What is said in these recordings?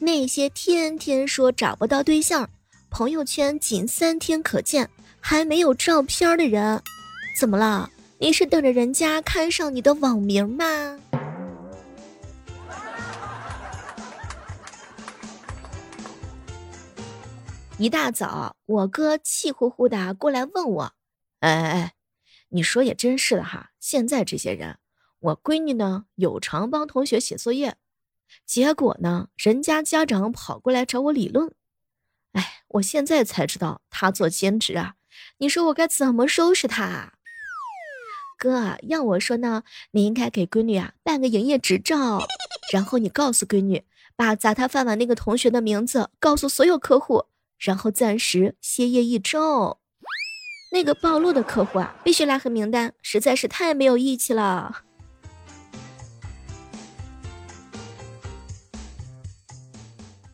那些天天说找不到对象，朋友圈仅三天可见，还没有照片的人，怎么了？你是等着人家看上你的网名吗？一大早，我哥气呼呼的过来问我：“哎哎哎，你说也真是的哈，现在这些人，我闺女呢有偿帮同学写作业，结果呢人家家长跑过来找我理论。哎，我现在才知道他做兼职啊，你说我该怎么收拾他？哥，要我说呢，你应该给闺女啊办个营业执照，然后你告诉闺女，把砸他饭碗那个同学的名字告诉所有客户。”然后暂时歇业一周，那个暴露的客户啊，必须拉黑名单，实在是太没有义气了。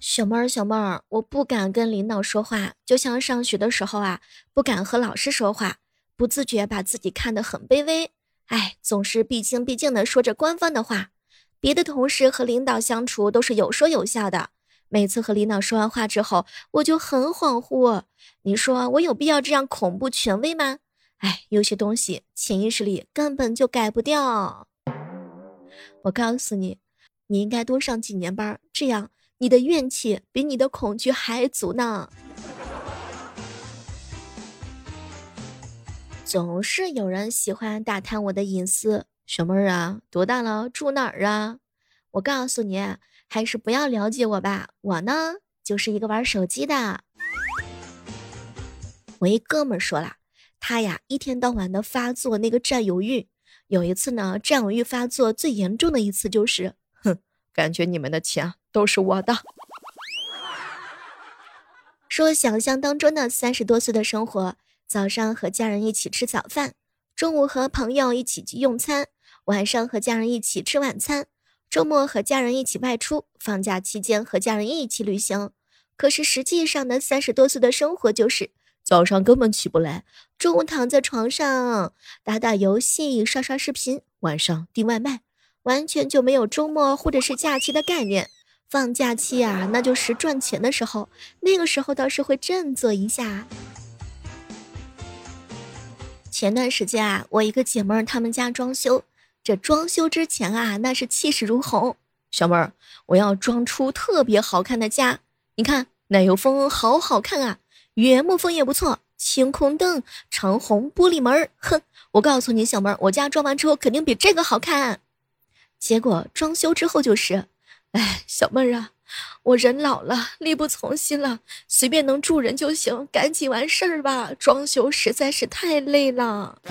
小妹儿，小妹儿，我不敢跟领导说话，就像上学的时候啊，不敢和老师说话，不自觉把自己看得很卑微。哎，总是毕恭毕敬的说着官方的话，别的同事和领导相处都是有说有笑的。每次和领导说完话之后，我就很恍惚。你说我有必要这样恐怖权威吗？哎，有些东西潜意识里根本就改不掉。我告诉你，你应该多上几年班，这样你的怨气比你的恐惧还足呢。总是有人喜欢打探我的隐私，小妹儿啊，多大了？住哪儿啊？我告诉你。还是不要了解我吧，我呢就是一个玩手机的。我一哥们说了，他呀一天到晚的发作那个占有欲，有一次呢占有欲发作最严重的一次就是，感觉你们的钱都是我的。说想象当中的三十多岁的生活，早上和家人一起吃早饭，中午和朋友一起去用餐，晚上和家人一起吃晚餐。周末和家人一起外出，放假期间和家人一起旅行。可是实际上的三十多岁的生活就是早上根本起不来，中午躺在床上打打游戏、刷刷视频，晚上订外卖，完全就没有周末或者是假期的概念。放假期啊，那就是赚钱的时候，那个时候倒是会振作一下。前段时间啊，我一个姐妹儿他们家装修。这装修之前啊，那是气势如虹。小妹儿，我要装出特别好看的家。你看奶油风好好看啊，原木风也不错，晴空灯、长虹玻璃门哼，我告诉你，小妹儿，我家装完之后肯定比这个好看。结果装修之后就是，哎，小妹儿啊，我人老了，力不从心了，随便能住人就行，赶紧完事儿吧。装修实在是太累了。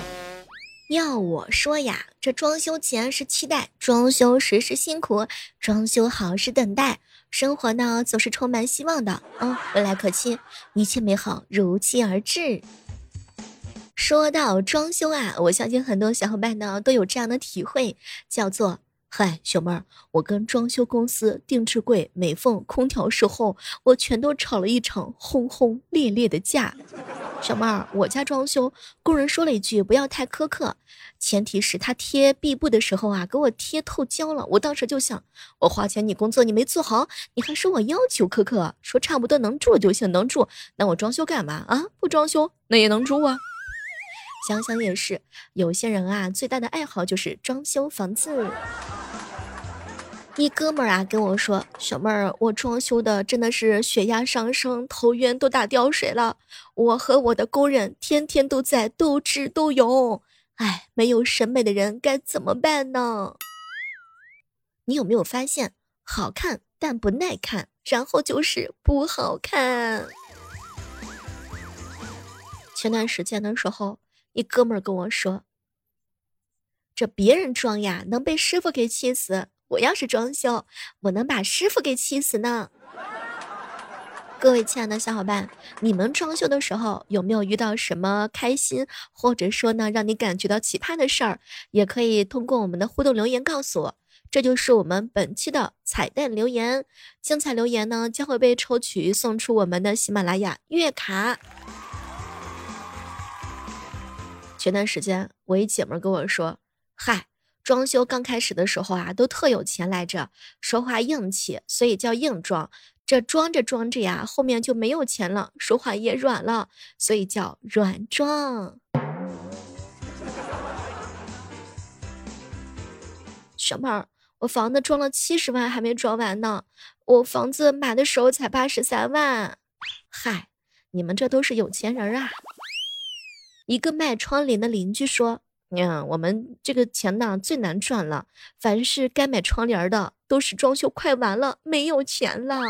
要我说呀，这装修前是期待，装修时是辛苦，装修好是等待，生活呢总是充满希望的。嗯，未来可期，一切美好如期而至。说到装修啊，我相信很多小伙伴呢都有这样的体会，叫做。嗨，小妹儿，我跟装修公司定制柜、美缝、空调售后，我全都吵了一场轰轰烈烈的架。小妹儿，我家装修工人说了一句不要太苛刻，前提是他贴壁布的时候啊，给我贴透胶了。我当时就想，我花钱你工作你没做好，你还说我要求苛刻，说差不多能住就行，能住那我装修干嘛啊？不装修那也能住啊。想想也是，有些人啊，最大的爱好就是装修房子。一哥们儿啊跟我说：“小妹儿，我装修的真的是血压上升，头晕都打吊水了。我和我的工人天天都在斗智斗勇，哎，没有审美的人该怎么办呢？你有没有发现，好看但不耐看，然后就是不好看？前段时间的时候，一哥们儿跟我说：这别人装呀，能被师傅给气死。”我要是装修，我能把师傅给气死呢。各位亲爱的小伙伴，你们装修的时候有没有遇到什么开心，或者说呢让你感觉到奇葩的事儿？也可以通过我们的互动留言告诉我。这就是我们本期的彩蛋留言，精彩留言呢将会被抽取送出我们的喜马拉雅月卡。前段时间我一姐们跟我说：“嗨。”装修刚开始的时候啊，都特有钱来着，说话硬气，所以叫硬装。这装着装着呀，后面就没有钱了，说话也软了，所以叫软装。小妹儿，我房子装了七十万还没装完呢，我房子买的时候才八十三万。嗨，你们这都是有钱人啊！一个卖窗帘的邻居说：“呀，我们这个钱呢最难赚了，凡是该买窗帘的，都是装修快完了没有钱了。”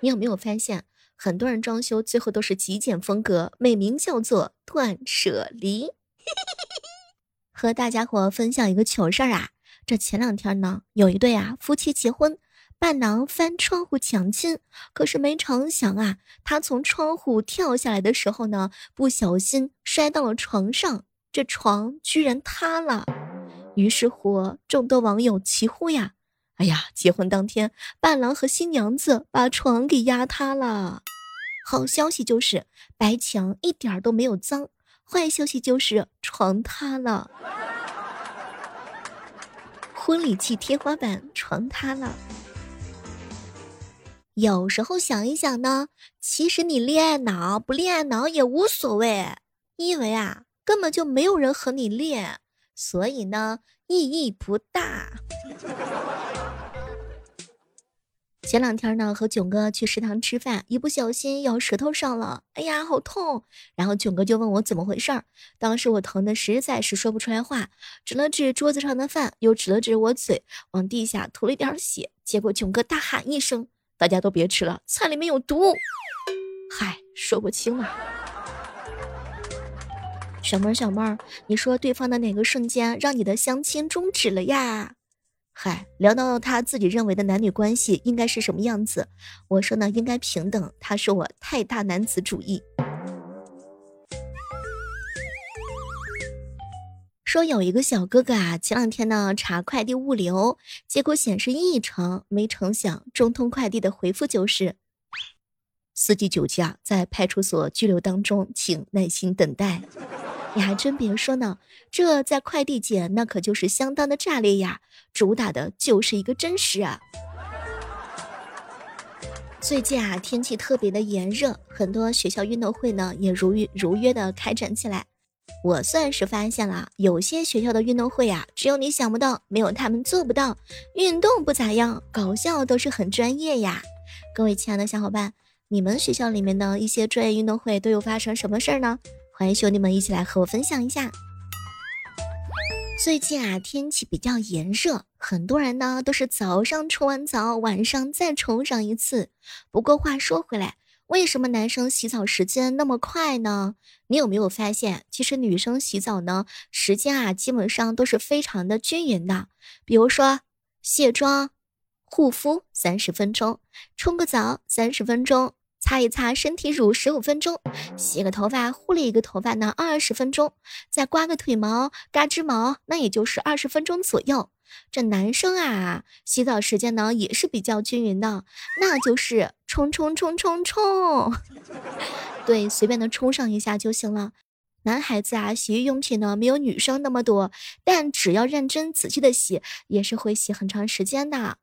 你有没有发现，很多人装修最后都是极简风格，美名叫做断舍离。和大家伙分享一个糗事儿啊，这前两天呢，有一对啊夫妻结婚。伴郎翻窗户抢亲，可是没成想啊，他从窗户跳下来的时候呢，不小心摔到了床上，这床居然塌了。于是乎，众多网友齐呼呀：“哎呀，结婚当天，伴郎和新娘子把床给压塌了。”好消息就是白墙一点儿都没有脏，坏消息就是床塌了。婚礼季天花板床塌了。有时候想一想呢，其实你恋爱脑不恋爱脑也无所谓，因为啊根本就没有人和你恋，所以呢意义不大。前两天呢和囧哥去食堂吃饭，一不小心咬舌头上了，哎呀好痛！然后囧哥就问我怎么回事儿，当时我疼的实在是说不出来话，指了指桌子上的饭，又指了指我嘴，往地下吐了一点血，结果囧哥大喊一声。大家都别吃了，菜里面有毒。嗨，说不清了。小妹儿，小妹儿，你说对方的哪个瞬间让你的相亲终止了呀？嗨，聊到他自己认为的男女关系应该是什么样子，我说呢，应该平等。他说我太大男子主义。说有一个小哥哥啊，前两天呢查快递物流，结果显示异常。没成想，中通快递的回复就是：司机酒驾，在派出所拘留当中，请耐心等待。你还真别说呢，这在快递界那可就是相当的炸裂呀，主打的就是一个真实啊。最近啊，天气特别的炎热，很多学校运动会呢也如约如约的开展起来。我算是发现了，有些学校的运动会呀，只有你想不到，没有他们做不到。运动不咋样，搞笑都是很专业呀。各位亲爱的小伙伴，你们学校里面的一些专业运动会都有发生什么事儿呢？欢迎兄弟们一起来和我分享一下。最近啊，天气比较炎热，很多人呢都是早上冲完澡，晚上再冲上一次。不过话说回来。为什么男生洗澡时间那么快呢？你有没有发现，其实女生洗澡呢，时间啊，基本上都是非常的均匀的。比如说，卸妆、护肤三十分钟，冲个澡三十分钟，擦一擦身体乳十五分钟，洗个头发护理一个头发呢二十分钟，再刮个腿毛、嘎吱毛，那也就是二十分钟左右。这男生啊，洗澡时间呢也是比较均匀的，那就是冲冲冲冲冲，对，随便的冲上一下就行了。男孩子啊，洗浴用品呢没有女生那么多，但只要认真仔细的洗，也是会洗很长时间的。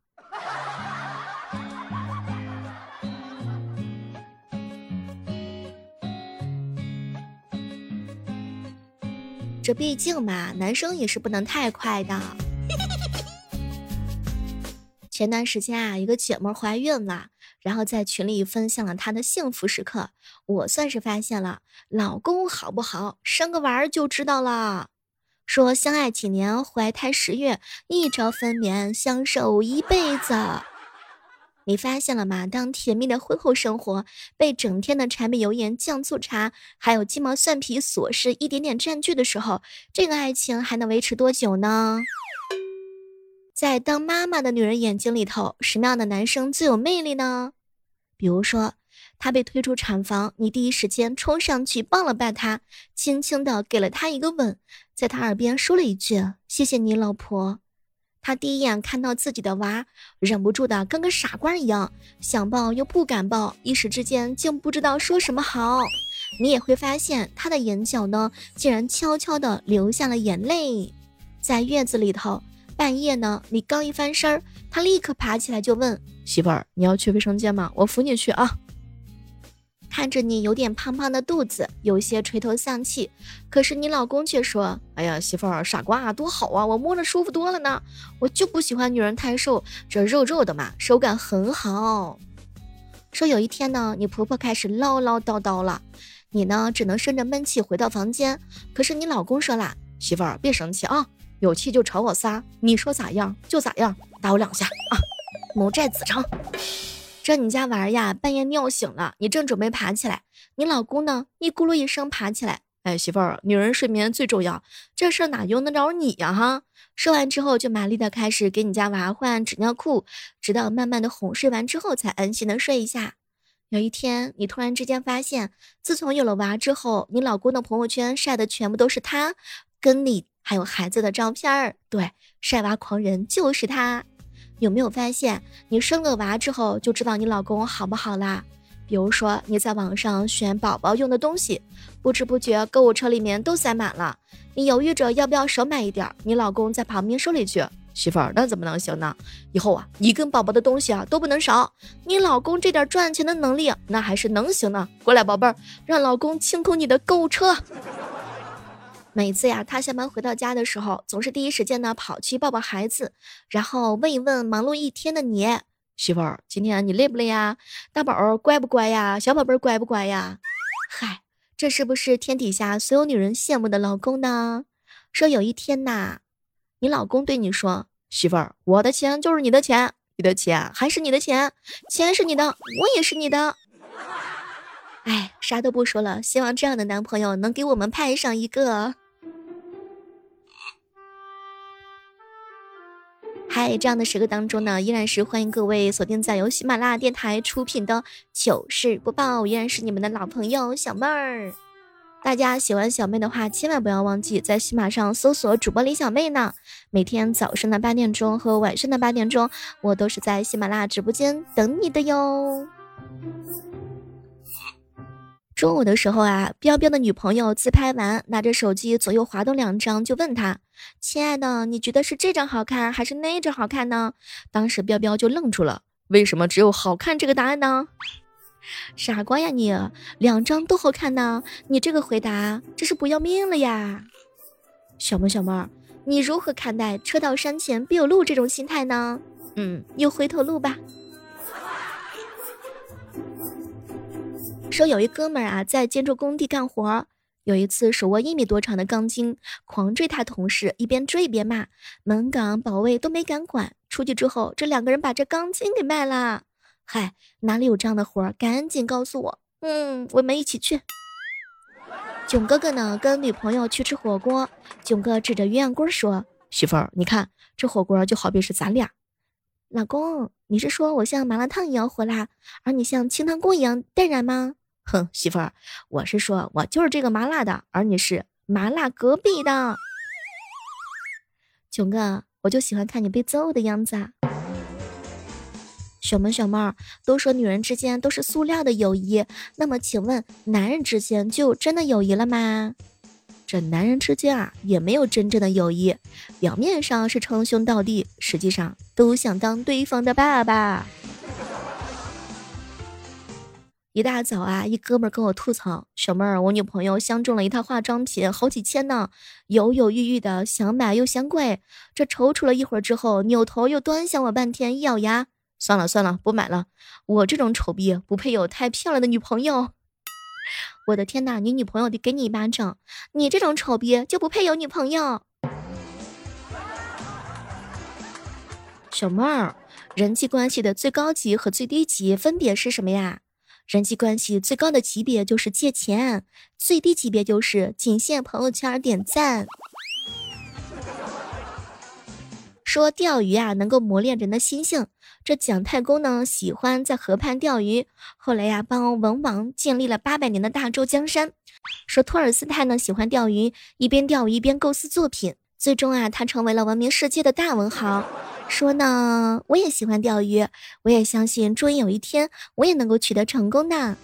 这毕竟嘛，男生也是不能太快的。前段时间啊，一个姐妹怀孕了，然后在群里分享了她的幸福时刻。我算是发现了，老公好不好，生个娃儿就知道了。说相爱几年，怀胎十月，一朝分娩，相守一辈子。你发现了吗？当甜蜜的婚后生活被整天的柴米油盐酱醋茶，还有鸡毛蒜皮琐事一点点占据的时候，这个爱情还能维持多久呢？在当妈妈的女人眼睛里头，什么样的男生最有魅力呢？比如说，他被推出产房，你第一时间冲上去抱了抱他，轻轻的给了他一个吻，在他耳边说了一句“谢谢你，老婆”。他第一眼看到自己的娃，忍不住的跟个傻瓜一样，想抱又不敢抱，一时之间竟不知道说什么好。你也会发现，他的眼角呢，竟然悄悄的流下了眼泪。在月子里头，半夜呢，你刚一翻身儿，他立刻爬起来就问媳妇儿：“你要去卫生间吗？我扶你去啊。”看着你有点胖胖的肚子，有些垂头丧气，可是你老公却说：“哎呀，媳妇儿，傻瓜，多好啊，我摸着舒服多了呢。我就不喜欢女人太瘦，这肉肉的嘛，手感很好。”说有一天呢，你婆婆开始唠唠叨叨了，你呢只能生着闷气回到房间。可是你老公说啦：“媳妇儿，别生气啊，有气就朝我撒，你说咋样就咋样，打我两下啊，母债子偿。”这你家娃呀，半夜尿醒了，你正准备爬起来，你老公呢，一咕噜一声爬起来，哎，媳妇儿，女人睡眠最重要，这事儿哪用得着你呀？哈，说完之后就麻利的开始给你家娃换纸尿裤，直到慢慢的哄睡完之后，才安心的睡一下。有一天，你突然之间发现，自从有了娃之后，你老公的朋友圈晒的全部都是他跟你还有孩子的照片儿，对，晒娃狂人就是他。有没有发现，你生了娃之后就知道你老公好不好啦？比如说你在网上选宝宝用的东西，不知不觉购物车里面都塞满了。你犹豫着要不要少买一点，你老公在旁边说了一句：“媳妇儿，那怎么能行呢？以后啊，你跟宝宝的东西啊都不能少。你老公这点赚钱的能力，那还是能行的。过来，宝贝儿，让老公清空你的购物车。”每次呀，他下班回到家的时候，总是第一时间呢跑去抱抱孩子，然后问一问忙碌一天的你媳妇儿，今天你累不累呀？大宝儿乖不乖呀？小宝贝儿乖不乖呀？嗨，这是不是天底下所有女人羡慕的老公呢？说有一天呐，你老公对你说：“媳妇儿，我的钱就是你的钱，你的钱还是你的钱，钱是你的，我也是你的。”哎，啥都不说了，希望这样的男朋友能给我们派上一个。嗨，这样的时刻当中呢，依然是欢迎各位锁定在由喜马拉雅电台出品的糗事播报，依然是你们的老朋友小妹儿。大家喜欢小妹的话，千万不要忘记在喜马上搜索主播李小妹呢。每天早上的八点钟和晚上的八点钟，我都是在喜马拉雅直播间等你的哟。中午的时候啊，彪彪的女朋友自拍完，拿着手机左右滑动两张，就问他：“亲爱的，你觉得是这张好看还是那张好看呢？”当时彪彪就愣住了，为什么只有好看这个答案呢？傻瓜呀你，两张都好看呢，你这个回答这是不要命了呀？小妹小妹，你如何看待车到山前必有路这种心态呢？嗯，有回头路吧。说有一哥们儿啊，在建筑工地干活，有一次手握一米多长的钢筋，狂追他同事，一边追一边骂，门岗保卫都没敢管。出去之后，这两个人把这钢筋给卖了。嗨，哪里有这样的活儿？赶紧告诉我。嗯，我们一起去。囧哥哥呢，跟女朋友去吃火锅。囧哥指着鸳鸯锅说：“媳妇儿，你看这火锅就好比是咱俩。”老公，你是说我像麻辣烫一样火辣，而你像清汤锅一样淡然吗？哼，媳妇儿，我是说，我就是这个麻辣的，而你是麻辣隔壁的。囧哥，我就喜欢看你被揍的样子。啊。小萌小妹儿都说女人之间都是塑料的友谊，那么请问男人之间就真的友谊了吗？这男人之间啊，也没有真正的友谊，表面上是称兄道弟，实际上都想当对方的爸爸。一大早啊，一哥们跟我吐槽：“小妹儿，我女朋友相中了一套化妆品，好几千呢，犹犹豫豫的想买又嫌贵。这踌躇了一会儿之后，扭头又端详我半天，一咬牙，算了算了，不买了。我这种丑逼不配有太漂亮的女朋友。我的天哪，你女朋友得给你一巴掌！你这种丑逼就不配有女朋友。小妹儿，人际关系的最高级和最低级分别是什么呀？”人际关系最高的级别就是借钱，最低级别就是仅限朋友圈点赞。说钓鱼啊，能够磨练人的心性。这蒋太公呢，喜欢在河畔钓鱼，后来呀，帮文王建立了八百年的大周江山。说托尔斯泰呢，喜欢钓鱼，一边钓鱼一边构思作品，最终啊，他成为了闻名世界的大文豪。说呢，我也喜欢钓鱼，我也相信，终于有一天我也能够取得成功的。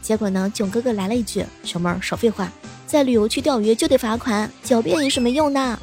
结果呢，囧哥哥来了一句：“小妹儿少废话，在旅游区钓鱼就得罚款，狡辩也是没用的。”